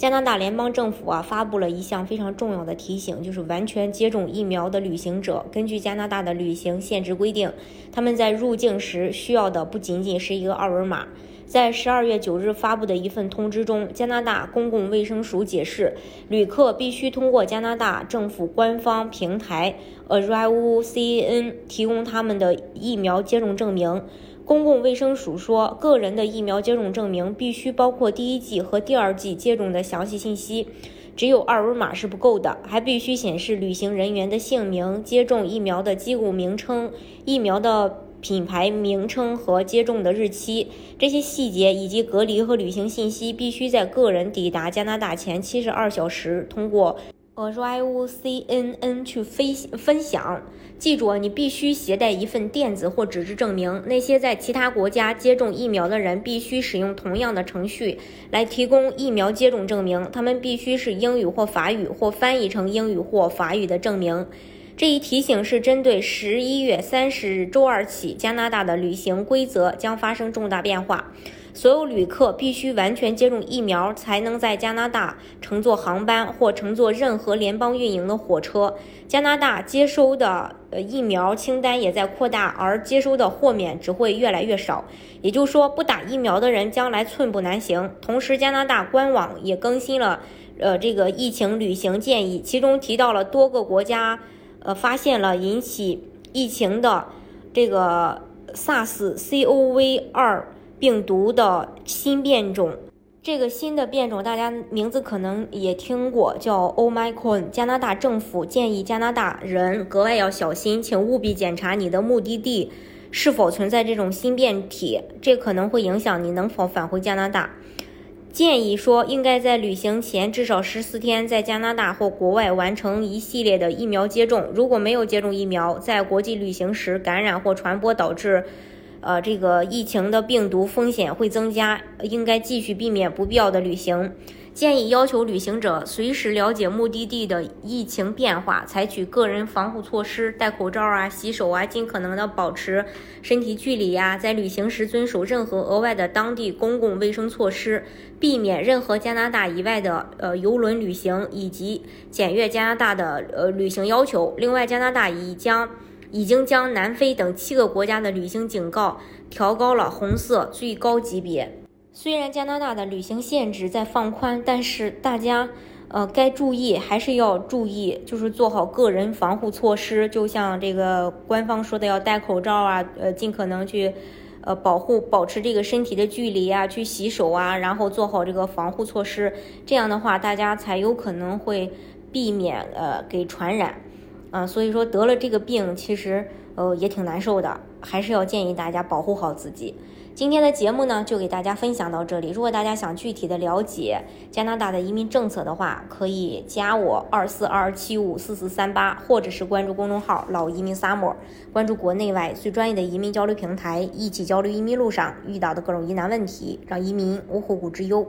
加拿大联邦政府啊发布了一项非常重要的提醒，就是完全接种疫苗的旅行者，根据加拿大的旅行限制规定，他们在入境时需要的不仅仅是一个二维码。在十二月九日发布的一份通知中，加拿大公共卫生署解释，旅客必须通过加拿大政府官方平台 Arrive.can 提供他们的疫苗接种证明。公共卫生署说，个人的疫苗接种证明必须包括第一剂和第二剂接种的详细信息，只有二维码是不够的，还必须显示旅行人员的姓名、接种疫苗的机构名称、疫苗的品牌名称和接种的日期。这些细节以及隔离和旅行信息必须在个人抵达加拿大前七十二小时通过。Arrive CNN 去分分享，记住，你必须携带一份电子或纸质证明。那些在其他国家接种疫苗的人必须使用同样的程序来提供疫苗接种证明，他们必须是英语或法语或翻译成英语或法语的证明。这一提醒是针对十一月三十日周二起，加拿大的旅行规则将发生重大变化。所有旅客必须完全接种疫苗，才能在加拿大乘坐航班或乘坐任何联邦运营的火车。加拿大接收的呃疫苗清单也在扩大，而接收的豁免只会越来越少。也就是说，不打疫苗的人将来寸步难行。同时，加拿大官网也更新了呃这个疫情旅行建议，其中提到了多个国家呃发现了引起疫情的这个 SARS-CoV 二。病毒的新变种，这个新的变种大家名字可能也听过，叫 Omicron。加拿大政府建议加拿大人格外要小心，请务必检查你的目的地是否存在这种新变体，这可能会影响你能否返回加拿大。建议说，应该在旅行前至少十四天在加拿大或国外完成一系列的疫苗接种。如果没有接种疫苗，在国际旅行时感染或传播导致。呃，这个疫情的病毒风险会增加，应该继续避免不必要的旅行。建议要求旅行者随时了解目的地的疫情变化，采取个人防护措施，戴口罩啊，洗手啊，尽可能的保持身体距离呀。在旅行时遵守任何额外的当地公共卫生措施，避免任何加拿大以外的呃游轮旅行，以及检阅加拿大的呃旅行要求。另外，加拿大已将。已经将南非等七个国家的旅行警告调高了红色最高级别。虽然加拿大的旅行限制在放宽，但是大家呃该注意还是要注意，就是做好个人防护措施。就像这个官方说的，要戴口罩啊，呃，尽可能去呃保护保持这个身体的距离啊，去洗手啊，然后做好这个防护措施。这样的话，大家才有可能会避免呃给传染。啊，所以说得了这个病，其实呃也挺难受的，还是要建议大家保护好自己。今天的节目呢，就给大家分享到这里。如果大家想具体的了解加拿大的移民政策的话，可以加我二四二七五四四三八，或者是关注公众号“老移民 summer”，关注国内外最专业的移民交流平台，一起交流移民路上遇到的各种疑难问题，让移民无后顾之忧。